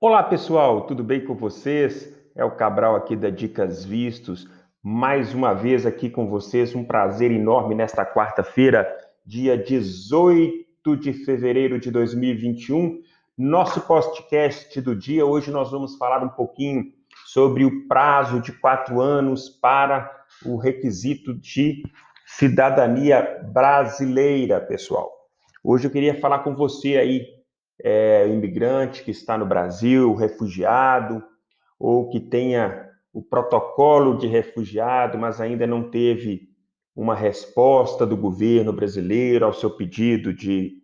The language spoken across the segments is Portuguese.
Olá pessoal, tudo bem com vocês? É o Cabral aqui da Dicas Vistos. Mais uma vez aqui com vocês, um prazer enorme nesta quarta-feira, dia 18 de fevereiro de 2021. Nosso podcast do dia. Hoje nós vamos falar um pouquinho sobre o prazo de quatro anos para o requisito de cidadania brasileira, pessoal. Hoje eu queria falar com você aí é, imigrante que está no Brasil, refugiado, ou que tenha o protocolo de refugiado, mas ainda não teve uma resposta do governo brasileiro ao seu pedido de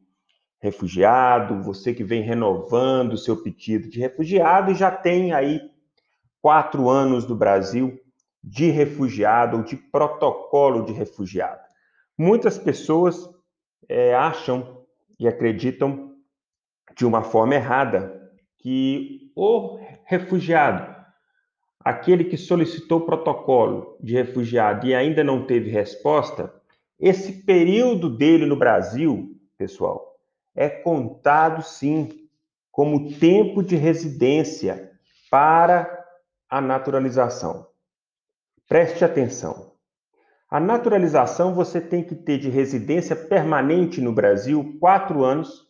refugiado, você que vem renovando o seu pedido de refugiado e já tem aí quatro anos do Brasil de refugiado ou de protocolo de refugiado. Muitas pessoas é, acham e acreditam de uma forma errada que o refugiado, aquele que solicitou o protocolo de refugiado e ainda não teve resposta, esse período dele no Brasil, pessoal, é contado sim como tempo de residência para a naturalização. Preste atenção. A naturalização você tem que ter de residência permanente no Brasil quatro anos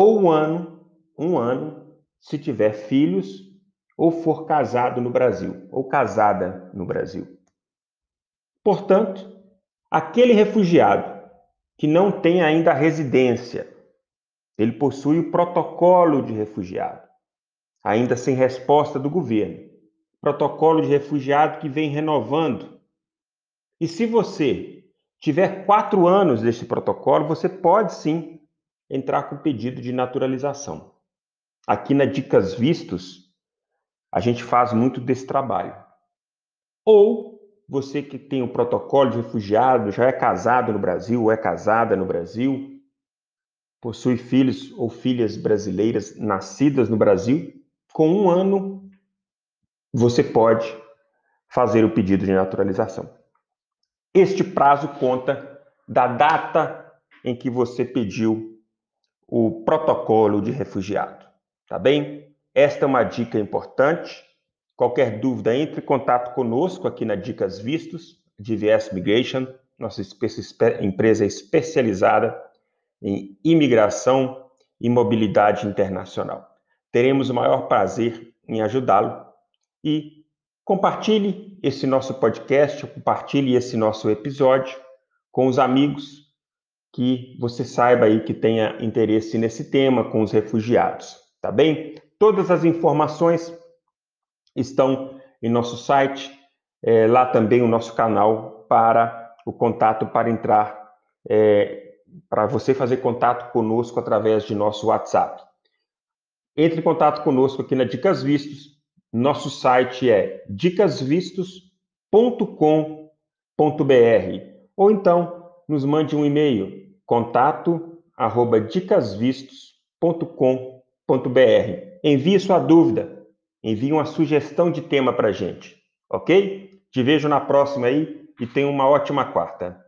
ou um ano, um ano, se tiver filhos ou for casado no Brasil, ou casada no Brasil. Portanto, aquele refugiado que não tem ainda residência, ele possui o protocolo de refugiado, ainda sem resposta do governo. Protocolo de refugiado que vem renovando. E se você tiver quatro anos desse protocolo, você pode sim entrar com pedido de naturalização. Aqui na Dicas Vistos, a gente faz muito desse trabalho. Ou você que tem o protocolo de refugiado, já é casado no Brasil ou é casada no Brasil, possui filhos ou filhas brasileiras nascidas no Brasil, com um ano você pode fazer o pedido de naturalização. Este prazo conta da data em que você pediu o protocolo de refugiado. Tá bem? Esta é uma dica importante. Qualquer dúvida, entre em contato conosco aqui na Dicas Vistos, de VS Migration, nossa empresa especializada em imigração e mobilidade internacional. Teremos o maior prazer em ajudá-lo e compartilhe esse nosso podcast, compartilhe esse nosso episódio com os amigos que você saiba aí que tenha interesse nesse tema com os refugiados, tá bem? Todas as informações estão em nosso site, é, lá também o nosso canal para o contato para entrar, é, para você fazer contato conosco através de nosso WhatsApp. Entre em contato conosco aqui na Dicas Vistos. Nosso site é dicasvistos.com.br ou então nos mande um e-mail contato arroba dicasvistos.com.br. Envie sua dúvida, envie uma sugestão de tema para gente, ok? Te vejo na próxima aí e tenha uma ótima quarta.